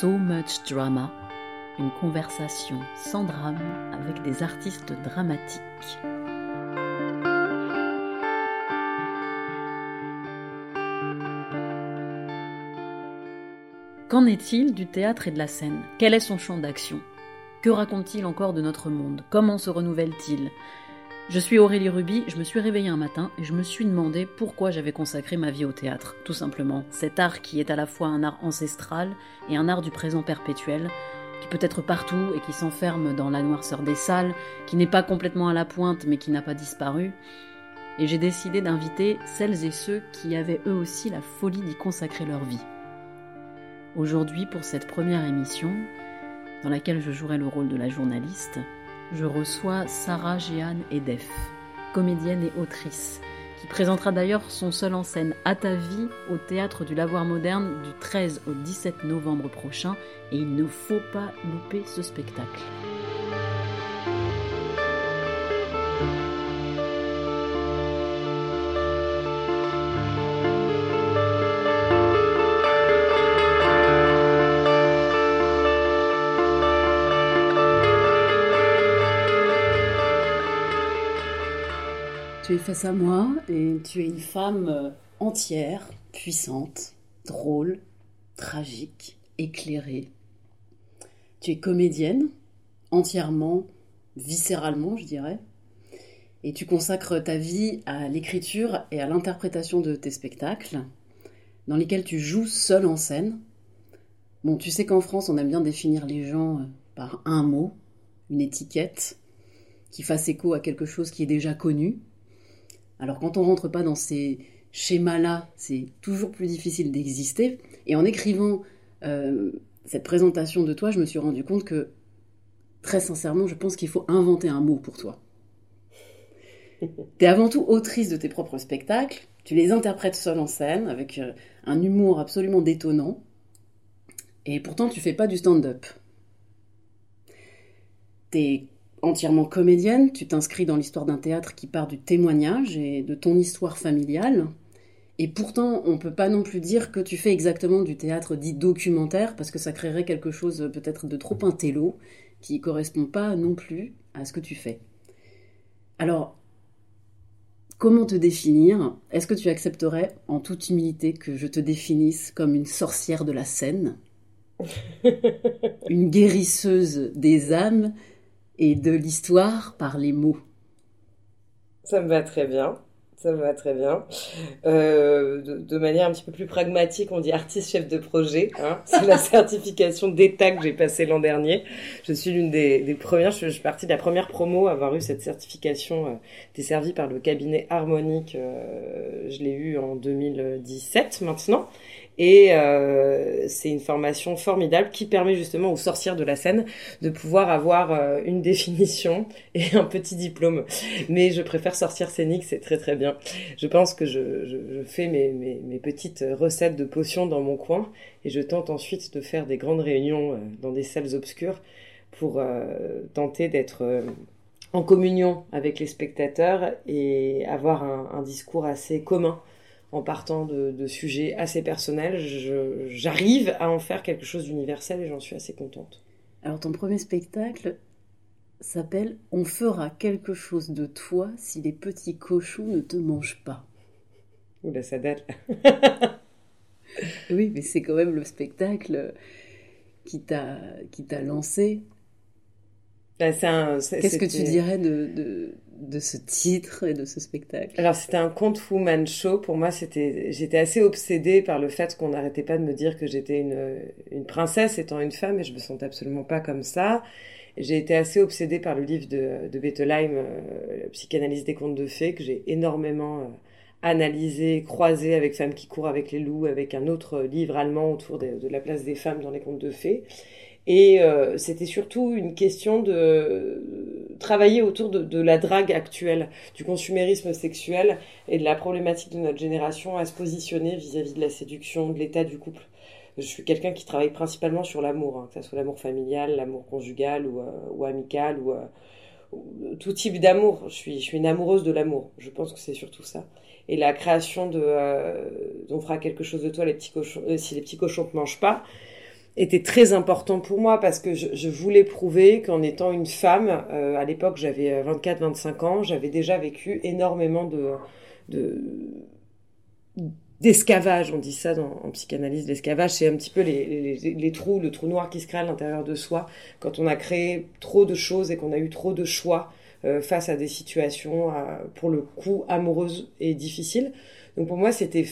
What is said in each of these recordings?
So Much Drama, une conversation sans drame avec des artistes dramatiques. Qu'en est-il du théâtre et de la scène? Quel est son champ d'action? Que raconte-t-il encore de notre monde? Comment se renouvelle-t-il? Je suis Aurélie Ruby, je me suis réveillée un matin et je me suis demandé pourquoi j'avais consacré ma vie au théâtre. Tout simplement, cet art qui est à la fois un art ancestral et un art du présent perpétuel, qui peut être partout et qui s'enferme dans la noirceur des salles, qui n'est pas complètement à la pointe mais qui n'a pas disparu. Et j'ai décidé d'inviter celles et ceux qui avaient eux aussi la folie d'y consacrer leur vie. Aujourd'hui, pour cette première émission, dans laquelle je jouerai le rôle de la journaliste, je reçois Sarah Jeanne Edef, comédienne et autrice, qui présentera d'ailleurs son seul en scène À ta vie au théâtre du Lavoir Moderne du 13 au 17 novembre prochain, et il ne faut pas louper ce spectacle. Es face à moi et tu es une femme euh, entière, puissante, drôle, tragique, éclairée. Tu es comédienne, entièrement, viscéralement, je dirais. Et tu consacres ta vie à l'écriture et à l'interprétation de tes spectacles, dans lesquels tu joues seule en scène. Bon, tu sais qu'en France, on aime bien définir les gens euh, par un mot, une étiquette, qui fasse écho à quelque chose qui est déjà connu. Alors quand on rentre pas dans ces schémas-là, c'est toujours plus difficile d'exister. Et en écrivant euh, cette présentation de toi, je me suis rendu compte que, très sincèrement, je pense qu'il faut inventer un mot pour toi. tu es avant tout autrice de tes propres spectacles, tu les interprètes seule en scène, avec euh, un humour absolument détonnant, et pourtant tu fais pas du stand-up. T'es entièrement comédienne, tu t'inscris dans l'histoire d'un théâtre qui part du témoignage et de ton histoire familiale. Et pourtant, on ne peut pas non plus dire que tu fais exactement du théâtre dit documentaire, parce que ça créerait quelque chose peut-être de trop intello, qui correspond pas non plus à ce que tu fais. Alors, comment te définir? Est-ce que tu accepterais, en toute humilité, que je te définisse comme une sorcière de la scène? Une guérisseuse des âmes et de l'histoire par les mots. Ça me va très bien. Ça me va très bien. Euh, de, manière un petit peu plus pragmatique, on dit artiste chef de projet. Hein. C'est la certification d'État que j'ai passée l'an dernier. Je suis l'une des, premières, je, suis partie de la première promo à avoir eu cette certification euh, desservie par le cabinet Harmonique. Euh, je l'ai eu en 2017 maintenant. Et euh, c'est une formation formidable qui permet justement aux sorcières de la scène de pouvoir avoir euh, une définition et un petit diplôme. Mais je préfère sortir scénique, c'est très très bien. Je pense que je, fais mes, mes, petites recettes de potions dans mon coin et je tente ensuite de faire des grandes réunions euh, dans des salles obscures pour tenter d'être en communion avec les spectateurs et avoir un discours assez commun en partant de, sujets assez personnels, j'arrive à en faire quelque chose d'universel et j'en suis assez contente. Alors ton premier spectacle s'appelle On fera quelque chose de toi si les petits cochons ne te mangent pas. Oula, ça date. oui, mais c'est quand même le spectacle qui t'a lancé. Bah, Qu'est-ce que tu dirais de, de ce titre et de ce spectacle Alors c'était un conte woman show. Pour moi, c'était, j'étais assez obsédée par le fait qu'on n'arrêtait pas de me dire que j'étais une, une princesse étant une femme et je me sentais absolument pas comme ça. J'ai été assez obsédée par le livre de, de Bettelheim, euh, Psychanalyse des contes de fées, que j'ai énormément euh, analysé, croisé avec Femmes qui courent avec les loups, avec un autre livre allemand autour de, de la place des femmes dans les contes de fées. Et euh, c'était surtout une question de travailler autour de, la drague actuelle, du consumérisme sexuel et de la problématique de notre génération à se positionner vis-à-vis de la séduction, de l'état du couple. Je suis quelqu'un qui travaille principalement sur l'amour, hein, que ce soit l'amour familial, l'amour conjugal ou, euh, amical ou, euh, tout type d'amour. Je suis, une amoureuse de l'amour. Je pense que c'est surtout ça. Et la création de, on fera quelque chose de toi, les petits cochons, si les petits cochons ne mangent pas était très important pour moi parce que je, voulais prouver qu'en étant une femme, à l'époque j'avais 24-25 ans, j'avais déjà vécu énormément de, de d'escavage, on dit ça en psychanalyse, l'escavage, c'est un petit peu les, les, trous, le trou noir qui se crée à l'intérieur de soi quand on a créé trop de choses et qu'on a eu trop de choix euh, face à des situations, pour le coup, amoureuses et difficiles. Donc pour moi, c'était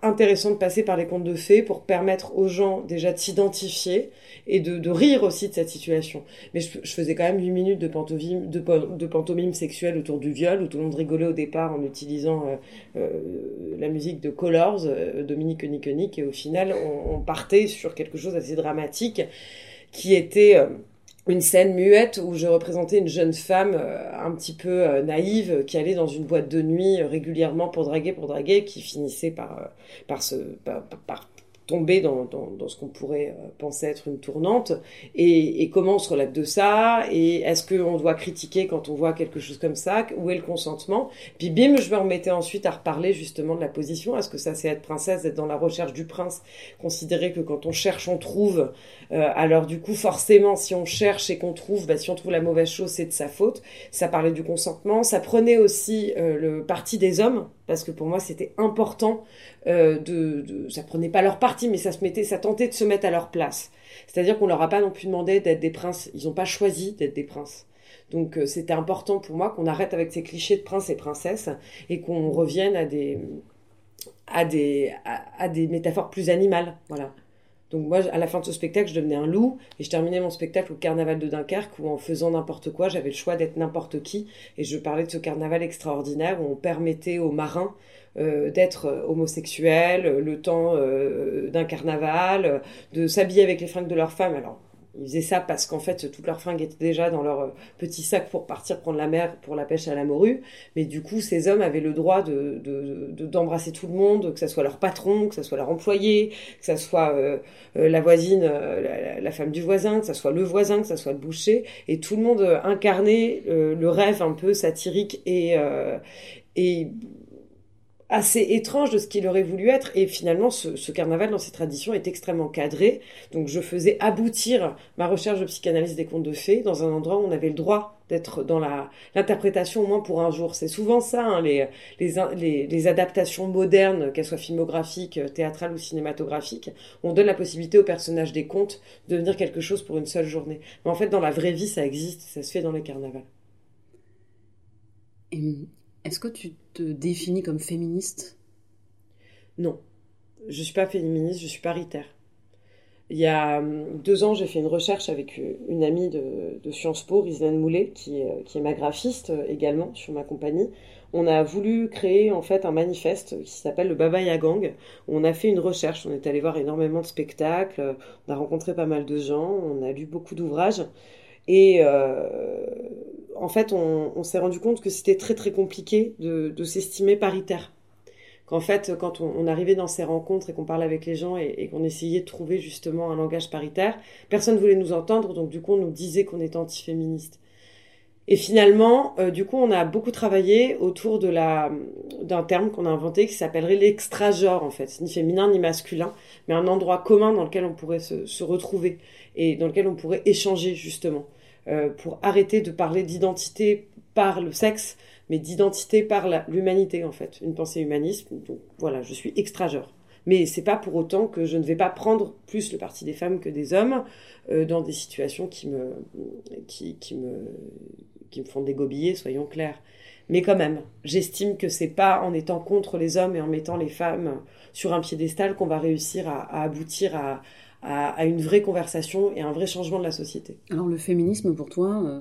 intéressant de passer par les contes de fées pour permettre aux gens déjà de s'identifier et de, de, rire aussi de cette situation. Mais je, je faisais quand même 8 minutes de pantomime, de, pantomime sexuelle autour du viol, où tout le monde rigolait au départ en utilisant euh, euh, la musique de Colors, euh, Dominique Niconic, et au final on, on, partait sur quelque chose d'assez dramatique qui était euh, une scène muette où je représentais une jeune femme euh, un petit peu euh, naïve qui allait dans une boîte de nuit euh, régulièrement pour draguer, pour draguer, qui finissait par, par, se, par, par tomber dans, dans, dans ce qu'on pourrait euh, penser être une tournante. Et, et, comment on se relève de ça? Et est-ce qu'on doit critiquer quand on voit quelque chose comme ça? Où est le consentement? Puis bim je me remettais ensuite à reparler justement de la position. Est-ce que ça c'est être princesse être dans la recherche du prince? Considérer que quand on cherche on trouve. Euh, alors du coup forcément si on cherche et qu'on trouve bah, si on trouve la mauvaise chose c'est de sa faute. Ça parlait du consentement. Ça prenait aussi euh, le parti des hommes parce que pour moi c'était important euh, de, de, ça prenait pas leur parti mais ça tentait de se mettre à leur place. C'est-à-dire qu'on leur a pas non plus demandé d'être des princes. Ils ont pas choisi d'être des princes. Donc euh, c'était important pour moi qu'on arrête avec ces clichés de princes et princesses et qu'on revienne à des à des à des métaphores plus animales. Voilà donc moi, à la fin de ce spectacle, je devenais un loup et je terminais mon spectacle au carnaval de Dunkerque où en faisant n'importe quoi, j'avais le choix d'être n'importe qui et je parlais de ce carnaval extraordinaire où on permettait aux marins euh, d'être euh, homosexuels euh, le temps euh, d'un carnaval, de s'habiller avec les fringues de leurs femmes. Alors ils faisaient ça parce qu'en fait, toutes leurs fringues étaient déjà dans leur euh, petit sac pour partir prendre la mer pour la pêche à la morue. Mais du coup, ces hommes avaient le droit de, d'embrasser tout le monde, que ce soit leur patron, que ce soit leur employé, que ce soit euh, euh, la voisine, la, femme du voisin, que ce soit le voisin, que ce soit le boucher. Et tout le monde incarnait le rêve un peu satirique et assez étrange de ce qu'il aurait voulu être. Et finalement, ce, carnaval, dans ses traditions, est extrêmement cadré. Donc, je faisais aboutir ma recherche de psychanalyse des contes de fées dans un endroit où on avait le droit d'être dans la l'interprétation au moins pour un jour. C'est souvent ça, hein, les, les, les, adaptations modernes, qu'elles soient filmographiques, théâtrales ou cinématographiques. On donne la possibilité aux personnages des contes de devenir quelque chose pour une seule journée. Mais en fait, dans la vraie vie, ça existe, ça se fait dans les carnavals. Est-ce que tu te définis comme féministe? Non. Je ne suis pas féministe, je suis paritaire. Il y a hum, deux ans, j'ai fait une recherche avec euh, une amie de, Sciences Po, Rislaine Moulet, qui est, qui est ma graphiste euh, également sur ma compagnie. On a voulu créer en fait un manifeste qui s'appelle le Baba Gang. On a fait une recherche, on est allé voir énormément de spectacles, on a rencontré pas mal de gens, on a lu beaucoup d'ouvrages. Et euh, en fait, on, s'est rendu compte que c'était très très compliqué de, s'estimer paritaire. Qu'en fait, quand on, arrivait dans ces rencontres et qu'on parlait avec les gens et, qu'on essayait de trouver justement un langage paritaire, personne ne voulait nous entendre, donc du coup on nous disait qu'on était antiféministe. Et finalement, euh, du coup, on a beaucoup travaillé autour de la d'un terme qu'on a inventé qui s'appellerait l'extra-genre en fait, ni féminin ni masculin, mais un endroit commun dans lequel on pourrait se retrouver et dans lequel on pourrait échanger justement. Euh, pour arrêter de parler d'identité par le sexe, mais d'identité par l'humanité en fait, une pensée humaniste. Donc voilà, je suis extra-genre. Mais c'est pas pour autant que je ne vais pas prendre plus le parti des femmes que des hommes euh, dans des situations qui me, qui, me, qui me font dégobiller, soyons clairs. Mais quand même, j'estime que c'est pas en étant contre les hommes et en mettant les femmes sur un piédestal qu'on va réussir à aboutir à, à, une vraie conversation et un vrai changement de la société. Alors le féminisme pour toi euh,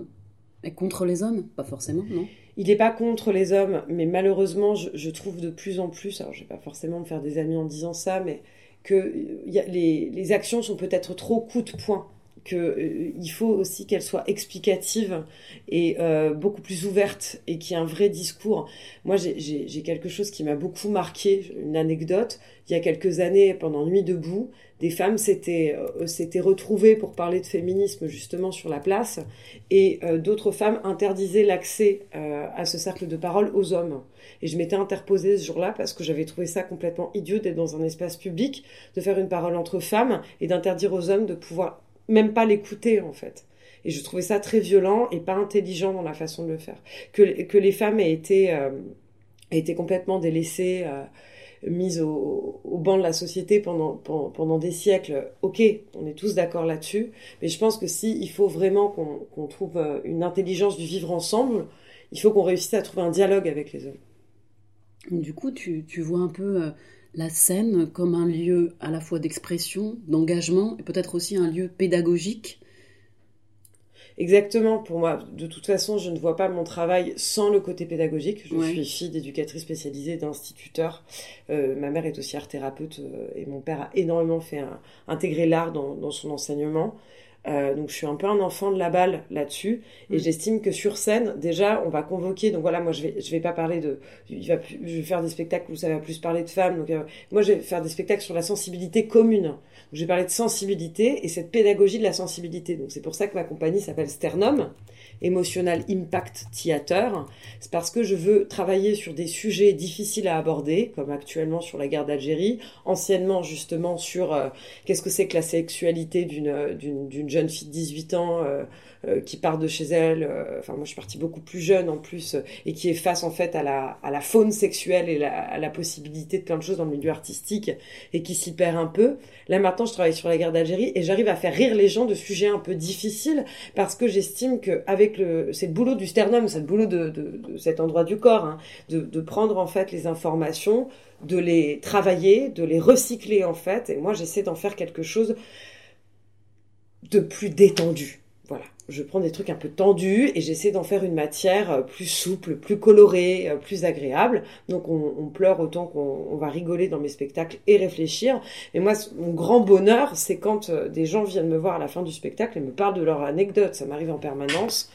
est contre les hommes? Pas forcément, non? Il n'est pas contre les hommes, mais malheureusement, je, trouve de plus en plus, alors je vais pas forcément me faire des amis en disant ça, mais que y a, les, les, actions sont peut-être trop coup de poing qu'il euh, faut aussi qu'elle soit explicative et euh, beaucoup plus ouverte et qu'il y ait un vrai discours. Moi, j'ai quelque chose qui m'a beaucoup marqué, une anecdote. Il y a quelques années, pendant Nuit debout, des femmes s'étaient euh, retrouvées pour parler de féminisme justement sur la place et d'autres femmes interdisaient l'accès à ce cercle de parole aux hommes. Et je m'étais interposée ce jour-là parce que j'avais trouvé ça complètement idiot d'être dans un espace public, de faire une parole entre femmes et d'interdire aux hommes de pouvoir même pas l'écouter en fait. Et je trouvais ça très violent et pas intelligent dans la façon de le faire. Que, les femmes aient été, euh, été complètement délaissées, euh, mises au, au, banc de la société pendant, pendant, des siècles, ok, on est tous d'accord là-dessus, mais je pense que si il faut vraiment qu'on trouve euh, une intelligence du vivre ensemble, il faut qu'on réussisse à trouver un dialogue avec les hommes. Du coup, tu, tu vois un peu la scène comme un lieu à la fois d'expression, d'engagement et peut-être aussi un lieu pédagogique Exactement, pour moi, de toute façon, je ne vois pas mon travail sans le côté pédagogique. Je suis fille d'éducatrice spécialisée, d'instituteur. Euh, ma mère est aussi art thérapeute euh, et mon père a énormément fait intégrer l'art dans, son enseignement. Euh, donc je suis un peu un enfant de la balle là-dessus. Et mm. j'estime que sur scène déjà on va convoquer. Donc voilà moi je vais je vais pas parler de il va je vais faire des spectacles où ça va plus parler de femmes. Donc euh, moi je vais faire des spectacles sur la sensibilité commune. Donc, je vais parler de sensibilité et cette pédagogie de la sensibilité. Donc c'est pour ça que ma compagnie s'appelle Sternum Emotional Impact Theater. C'est parce que je veux travailler sur des sujets difficiles à aborder, comme actuellement sur la guerre d'Algérie, anciennement justement sur euh, qu'est-ce que c'est que la sexualité d'une jeune fille de 18 ans euh, euh, qui part de chez elle, euh, enfin moi je suis partie beaucoup plus jeune en plus, et qui est face en fait à la, à la faune sexuelle et la, à la possibilité de plein de choses dans le milieu artistique, et qui s'y perd un peu. Là maintenant je travaille sur la guerre d'Algérie, et j'arrive à faire rire les gens de sujets un peu difficiles, parce que j'estime que avec le, c'est le boulot du sternum, c'est le boulot de, cet endroit du corps, hein, de prendre en fait les informations, de les travailler, de les recycler en fait, et moi j'essaie d'en faire quelque chose de plus détendu. Voilà je prends des trucs un peu tendus et j'essaie d'en faire une matière euh, plus souple, plus colorée, euh, plus agréable. Donc on, pleure autant qu'on va rigoler dans mes spectacles et réfléchir. Et moi, mon grand bonheur, c'est quand euh, des gens viennent me voir à la fin du spectacle et me parlent de leur anecdote. Ça m'arrive en permanence.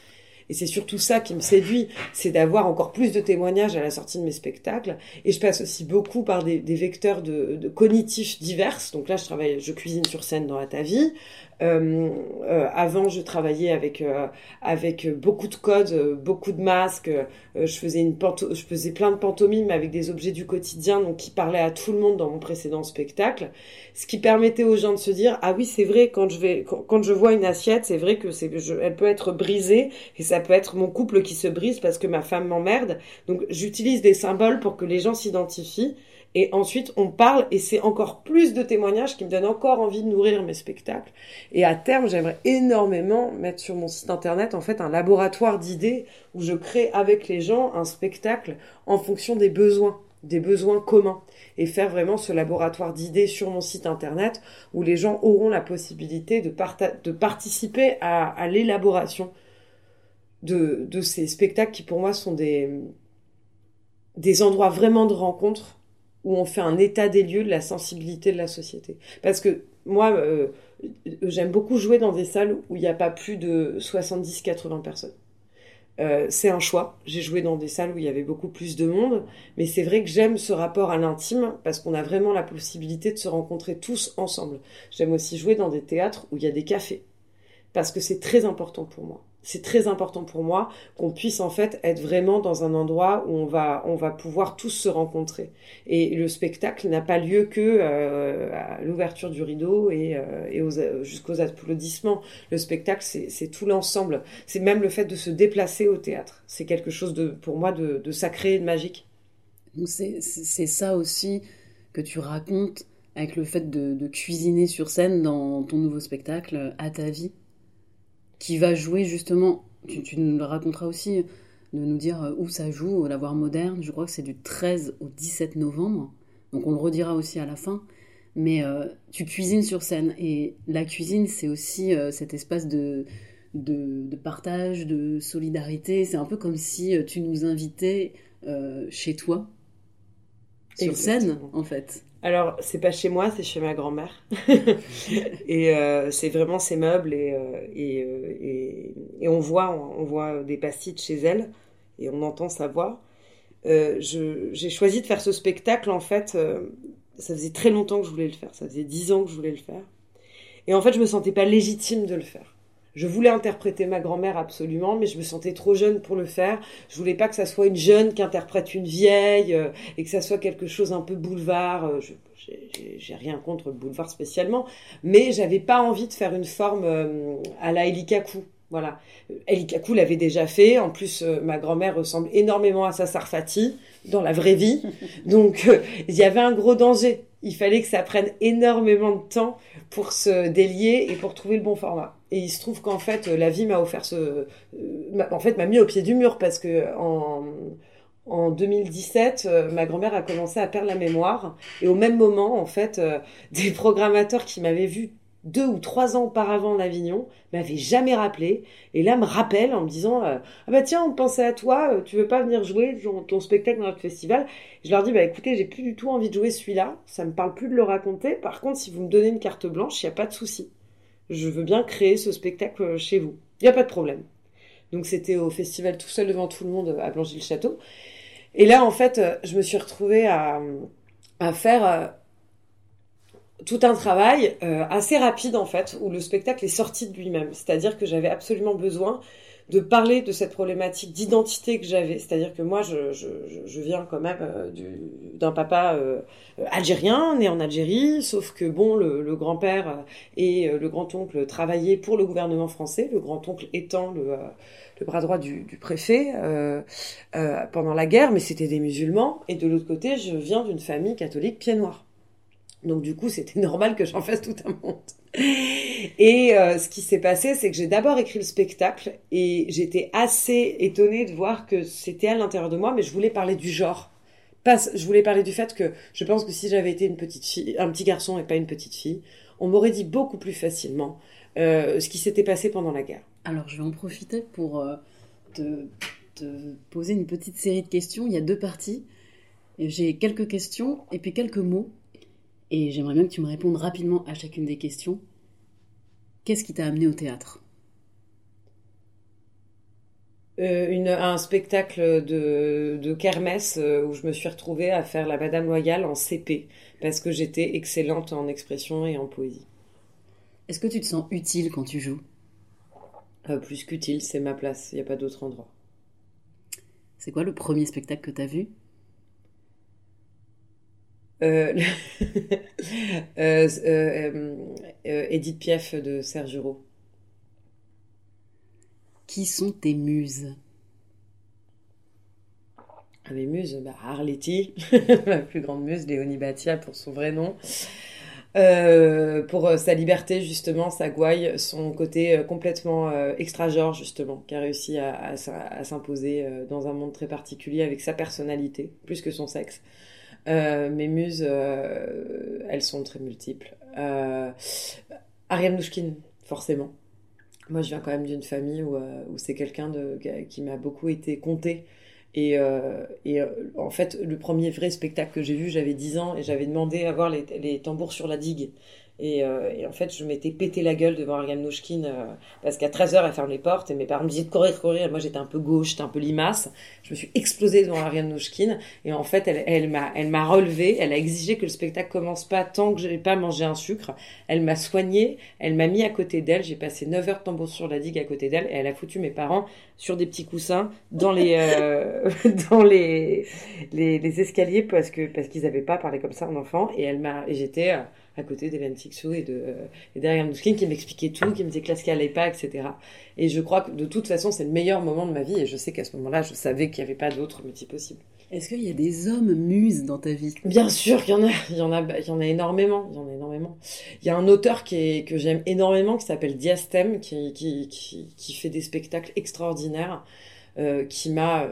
Et c'est surtout ça qui me séduit, c'est d'avoir encore plus de témoignages à la sortie de mes spectacles. Et je passe aussi beaucoup par des, vecteurs de, de, cognitifs divers. Donc là, je travaille, je cuisine sur scène dans la ta vie. Euh, euh, avant, je travaillais avec euh, avec beaucoup de codes, beaucoup de masques. je faisais une je faisais plein de pantomimes avec des objets du quotidien, donc qui parlaient à tout le monde dans mon précédent spectacle. Ce qui permettait aux gens de se dire ah oui c'est vrai quand je vais quand, je vois une assiette c'est vrai que c'est elle peut être brisée et ça peut être mon couple qui se brise parce que ma femme m'emmerde. Donc j'utilise des symboles pour que les gens s'identifient. Et ensuite, on parle et c'est encore plus de témoignages qui me donnent encore envie de nourrir mes spectacles. Et à terme, j'aimerais énormément mettre sur mon site internet en fait un laboratoire d'idées où je crée avec les gens un spectacle en fonction des besoins, des besoins communs. Et faire vraiment ce laboratoire d'idées sur mon site internet où les gens auront la possibilité de, de participer à, à l'élaboration de, de ces spectacles qui pour moi sont des, des endroits vraiment de rencontre où on fait un état des lieux de la sensibilité de la société. Parce que moi, euh, j'aime beaucoup jouer dans des salles où il n'y a pas plus de 70-80 personnes. Euh, c'est un choix. J'ai joué dans des salles où il y avait beaucoup plus de monde, mais c'est vrai que j'aime ce rapport à l'intime parce qu'on a vraiment la possibilité de se rencontrer tous ensemble. J'aime aussi jouer dans des théâtres où il y a des cafés parce que c'est très important pour moi c'est très important pour moi qu'on puisse en fait être vraiment dans un endroit où on va on va pouvoir tous se rencontrer. Et le spectacle n'a pas lieu que euh, à l'ouverture du rideau et, euh, et aux, jusqu'aux applaudissements. Le spectacle c'est tout l'ensemble. C'est même le fait de se déplacer au théâtre. C'est quelque chose de pour moi de, sacré et de magique. C'est ça aussi que tu racontes avec le fait de cuisiner sur scène dans ton nouveau spectacle à ta vie? Qui va jouer justement, tu, nous le raconteras aussi, de nous dire euh, où ça joue, la voir moderne. Je crois que c'est du 13 au 17 novembre. Donc on le redira aussi à la fin. Mais euh, tu cuisines sur scène. Et la cuisine, c'est aussi euh, cet espace de, de, partage, de solidarité. C'est un peu comme si tu nous invitais chez toi, sur scène, en fait. Alors, c'est pas chez moi, c'est chez ma grand-mère. et euh, c'est vraiment ses meubles et, euh, et, et, on voit on, voit des pastites chez elle et on entend sa voix. j'ai choisi de faire ce spectacle en fait. ça faisait très longtemps que je voulais le faire. Ça faisait dix ans que je voulais le faire. Et en fait, je me sentais pas légitime de le faire. Je voulais interpréter ma grand-mère absolument, mais je me sentais trop jeune pour le faire. Je voulais pas que ça soit une jeune qui interprète une vieille euh, et que ça soit quelque chose un peu boulevard. Euh, j'ai rien contre le boulevard spécialement, mais j'avais pas envie de faire une forme euh, à la Elikaku. Voilà. Elikaku l'avait déjà fait. En plus, ma grand-mère ressemble énormément à sa Sarfati dans la vraie vie. Donc, il y avait un gros danger. Il fallait que ça prenne énormément de temps pour se délier et pour trouver le bon format. Et il se trouve qu'en fait, la vie m'a offert ce, euh, en fait, m'a mis au pied du mur parce que en, en 2017, euh, ma grand-mère a commencé à perdre la mémoire. Et au même moment, en fait, euh, des programmateurs qui m'avaient vu deux ou trois ans auparavant en Avignon m'avaient jamais rappelé. Et là, me rappellent en me disant Ah bah tiens, on pensait à toi, tu veux pas venir jouer ton spectacle dans notre festival? Je leur dis Bah écoutez, j'ai plus du tout envie de jouer celui-là, ça me parle plus de le raconter. Par contre, si vous me donnez une carte blanche, il n'y a pas de souci je veux bien créer ce spectacle chez vous. Il n'y a pas de problème. Donc c'était au festival tout seul devant tout le monde à Blangy-le-Château. Et là, en fait, je me suis retrouvée à, faire euh, tout un travail euh, assez rapide, en fait, où le spectacle est sorti de lui-même. C'est-à-dire que j'avais absolument besoin de parler de cette problématique d'identité que j'avais. C'est-à-dire que moi, je, viens quand même euh, d'un papa euh, algérien, né en Algérie, sauf que bon, le, grand-père et euh, le grand-oncle travaillaient pour le gouvernement français, le grand-oncle étant le, le, bras droit du, du préfet pendant la guerre, mais c'était des musulmans. Et de l'autre côté, je viens d'une famille catholique pied noir. Donc du coup, c'était normal que j'en fasse tout un monde. Et euh, ce qui s'est passé, c'est que j'ai d'abord écrit le spectacle et j'étais assez étonnée de voir que c'était à l'intérieur de moi, mais je voulais parler du genre. Pas, je voulais parler du fait que je pense que si j'avais été une petite fille, un petit garçon et pas une petite fille, on m'aurait dit beaucoup plus facilement euh, ce qui s'était passé pendant la guerre. Alors je vais en profiter pour euh, te, te, poser une petite série de questions. Il y a deux parties. J'ai quelques questions et puis quelques mots et j'aimerais bien que tu me répondes rapidement à chacune des questions. Qu'est-ce qui t'a amené au théâtre? Euh, une, un spectacle de, de kermesse euh, où je me suis retrouvée à faire la Madame Loyale en CP parce que j'étais excellente en expression et en poésie. Est-ce que tu te sens utile quand tu joues? Euh, Plus qu'utile, c'est ma place, il n'y a pas d'autre endroit. C'est quoi le premier spectacle que tu as vu? euh, euh, euh, Edith Piaf de Serge Giraud. Qui sont tes muses? Ah, Mes muses, bah, Arletty, ma plus grande muse, Léonie Batia pour son vrai nom. pour sa liberté justement, sa gouaille, son côté complètement extra-genre justement, qui a réussi à s'imposer dans un monde très particulier avec sa personnalité, plus que son sexe. Euh, mes muses, euh, elles sont très multiples. Euh, Ariane Nouchkine, forcément. Moi, je viens quand même d'une famille où, où c'est quelqu'un qui m'a beaucoup été compté. Et, et en fait, le premier vrai spectacle que j'ai vu, j'avais 10 ans et j'avais demandé à voir les, les tambours sur la digue. Euh, et, en fait, je m'étais pété la gueule devant Ariane Nouchkine euh, parce qu'à 13h, elle ferme les portes et mes parents me disaient de courir, courir. moi, j'étais un peu gauche, j'étais un peu limace. Je me suis explosée devant Ariane Nouchkine et en fait, elle, elle m'a, elle m'a relevé. Elle a exigé que le spectacle commence pas tant que je n'ai pas mangé un sucre. Elle m'a soigné, elle m'a mis à côté d'elle. J'ai passé 9 heures tambour sur la digue à côté d'elle et elle a foutu mes parents sur des petits coussins dans les, euh, escaliers parce qu'ils avaient pas parlé comme ça en enfant et elle m'a, j'étais, à côté d'Hélène Tixou et de euh, et Mouskine qui m'expliquait tout, qui me disait que ce qu'elle allait pas, etc. Et je crois que de toute façon, c'est le meilleur moment de ma vie et je sais qu'à ce moment-là, je savais qu'il n'y avait pas d'autre métier possible. Est-ce qu'il y a des hommes muses dans ta vie? Bien sûr qu'il y en a, il y en a, il y en a énormément, il y en a énormément. Il y a un auteur qui est, que j'aime énormément qui s'appelle Diastème, qui, qui, qui, qui, fait des spectacles extraordinaires, euh, qui m'a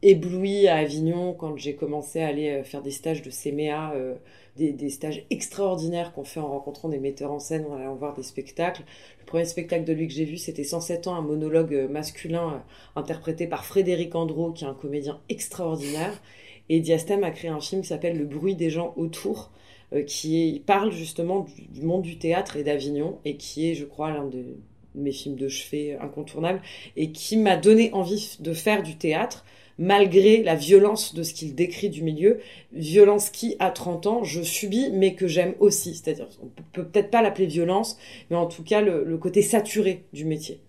ébloui à Avignon quand j'ai commencé à aller euh, faire des stages de CMA. Euh, des, stages extraordinaires qu'on fait en rencontrant des metteurs en scène, en allant voir des spectacles. Le premier spectacle de lui que j'ai vu, c'était 107 ans, un monologue euh, masculin euh, interprété par Frédéric Andro, qui est un comédien extraordinaire. Et Diastème a créé un film qui s'appelle Le bruit des gens autour, qui parle justement du, monde du théâtre et d'Avignon, et qui est, je crois, l'un de mes films de chevet incontournables, et qui m'a donné envie de faire du théâtre malgré la violence de ce qu'il décrit du milieu, violence qui, à 30 ans, je subis, mais que j'aime aussi. C'est-à-dire, on peut peut-être pas l'appeler violence, mais en tout cas, le, côté saturé du métier.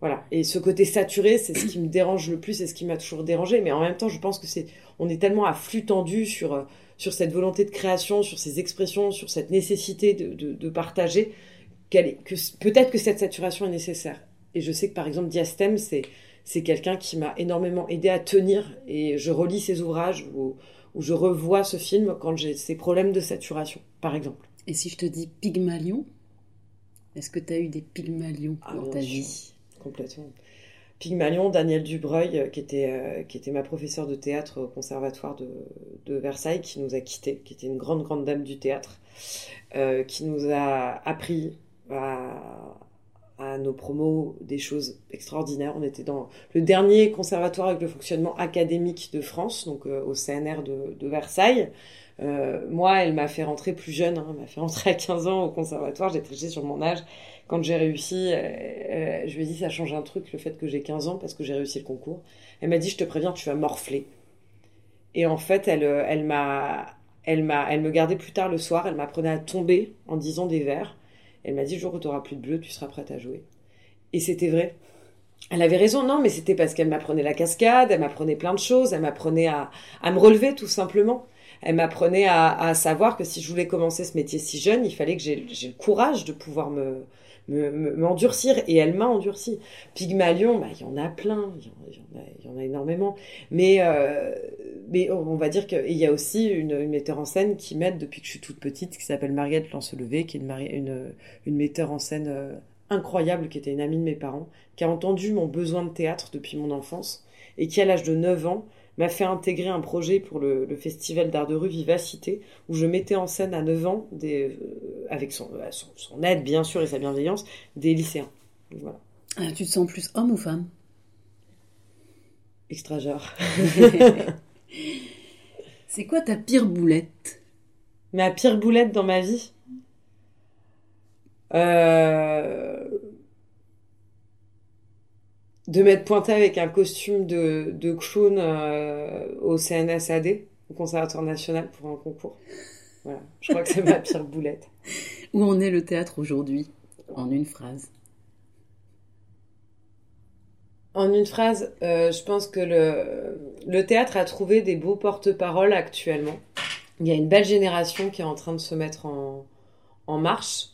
Voilà. Et ce côté saturé, c'est ce qui me dérange le plus et ce qui m'a toujours dérangé. Mais en même temps, je pense que c'est, on est tellement à flux tendu sur, sur cette volonté de création, sur ces expressions, sur cette nécessité de, de, partager, qu'elle que peut-être que cette saturation est nécessaire. Et je sais que par exemple, Diastème, c'est, c'est quelqu'un qui m'a énormément aidé à tenir et je relis ses ouvrages ou, je revois ce film quand j'ai ces problèmes de saturation, par exemple. Et si je te dis Pygmalion, est-ce que tu as eu des Pygmalions ah, dans ta vie? Complètement. Pygmalion, Daniel Dubreuil, euh, qui était, euh, qui était ma professeure de théâtre au conservatoire de, Versailles, qui nous a quittés, qui était une grande, grande dame du théâtre, euh, qui nous a appris à, à nos promos des choses extraordinaires. On était dans le dernier conservatoire avec le fonctionnement académique de France, donc euh, au CNR de, Versailles. Euh, moi, elle m'a fait rentrer plus jeune, hein, elle m'a fait rentrer à 15 ans au conservatoire, j'ai triché sur mon âge. Quand j'ai réussi, euh, je lui ai dit ça change un truc le fait que j'ai 15 ans parce que j'ai réussi le concours. Elle m'a dit je te préviens, tu vas morfler. Et en fait, elle, elle m'a, elle m'a, elle me gardait plus tard le soir, elle m'apprenait à tomber en disant des vers. Elle m'a dit, le jour où tu plus de bleu, tu seras prête à jouer. Et c'était vrai. Elle avait raison, non, mais c'était parce qu'elle m'apprenait la cascade, elle m'apprenait plein de choses, elle m'apprenait à, à me relever tout simplement. Elle m'apprenait à, à, savoir que si je voulais commencer ce métier si jeune, il fallait que j'ai le courage de pouvoir me, m'endurcir et elle m'a endurci. Pygmalion, bah, il y en a plein, il y, en a, énormément. Mais, euh, mais on va dire qu'il y a aussi une, metteur en scène qui m'aide depuis que je suis toute petite, qui s'appelle Mariette Lancelevé, qui est une, une, une metteur en scène euh, incroyable, qui était une amie de mes parents, qui a entendu mon besoin de théâtre depuis mon enfance et qui, à l'âge de 9 ans, m'a fait intégrer un projet pour le, festival d'art de rue Vivacité, où je mettais en scène à 9 ans, des, euh, avec euh, son, son, aide bien sûr et sa bienveillance, des lycéens. Voilà. Ah, tu te sens plus homme ou femme? Extra genre. C'est quoi ta pire boulette? Ma pire boulette dans ma vie? Euh de m'être pointé avec un costume de, de clown euh, au CNSAD, au Conservatoire National, pour un concours. Voilà, je crois que c'est ma pire boulette. Où en est le théâtre aujourd'hui, en une phrase En une phrase, euh, je pense que le, le théâtre a trouvé des beaux porte-paroles actuellement. Il y a une belle génération qui est en train de se mettre en, en marche.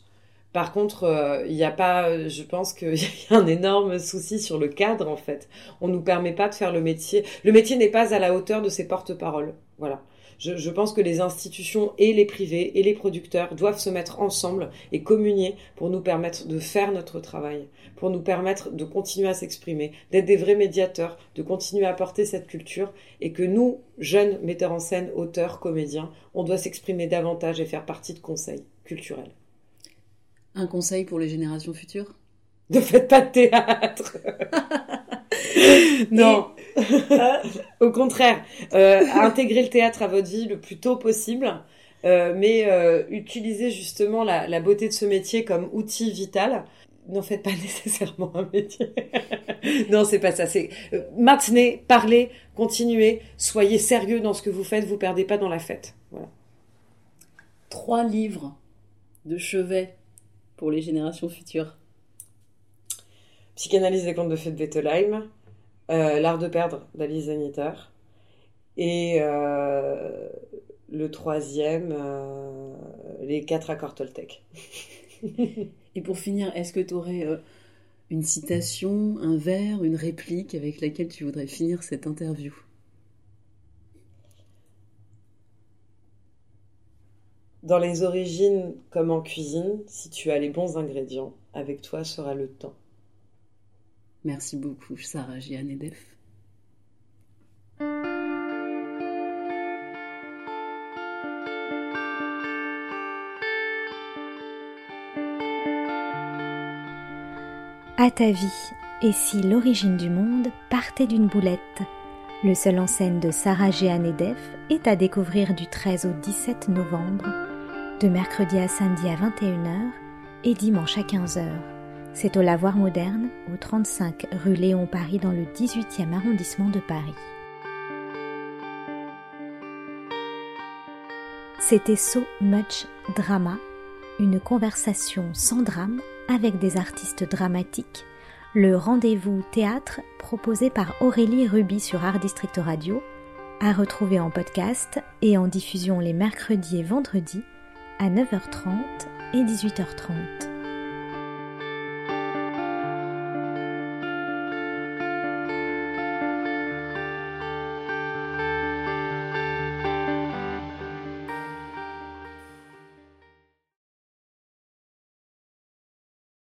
Par contre, euh, il n'y a pas, je pense qu'il y a un énorme souci sur le cadre en fait. On nous permet pas de faire le métier. Le métier n'est pas à la hauteur de ses porte-paroles. Voilà. Je, pense que les institutions et les privés et les producteurs doivent se mettre ensemble et communier pour nous permettre de faire notre travail, pour nous permettre de continuer à s'exprimer, d'être des vrais médiateurs, de continuer à porter cette culture et que nous, jeunes metteurs en scène, auteurs, comédiens, on doit s'exprimer davantage et faire partie de conseils culturels. Un conseil pour les générations futures? Ne faites pas de théâtre Non Au contraire, euh, intégrer le théâtre à votre vie le plus tôt possible. Euh, mais euh, utilisez justement la, beauté de ce métier comme outil vital. N'en faites pas nécessairement un métier. non, c'est pas ça. C'est maintenez, parlez, continuez, soyez sérieux dans ce que vous faites. Vous perdez pas dans la fête. Voilà. Trois livres de chevet pour les générations futures Psychanalyse des contes de fées de Bettelheim, euh, L'art de perdre d'Alice Zaniter, et euh, le troisième, euh, Les quatre accords Toltec. et pour finir, est-ce que tu aurais une citation, un vers, une réplique avec laquelle tu voudrais finir cette interview? Dans les origines comme en cuisine, si tu as les bons ingrédients, avec toi sera le temps. Merci beaucoup, Sarah Gianedef. À ta vie, et si l'origine du monde partait d'une boulette? Le seul en scène de Sarah Jeanne est à découvrir du 13 au 17 novembre de mercredi à samedi à 21h et dimanche à 15h. C'est au Lavoir Moderne, au 35 rue Léon Paris dans le 18e arrondissement de Paris. C'était So Much Drama, une conversation sans drame avec des artistes dramatiques, le rendez-vous théâtre proposé par Aurélie Ruby sur Art District Radio, à retrouver en podcast et en diffusion les mercredis et vendredis à 9h30 et 18h30.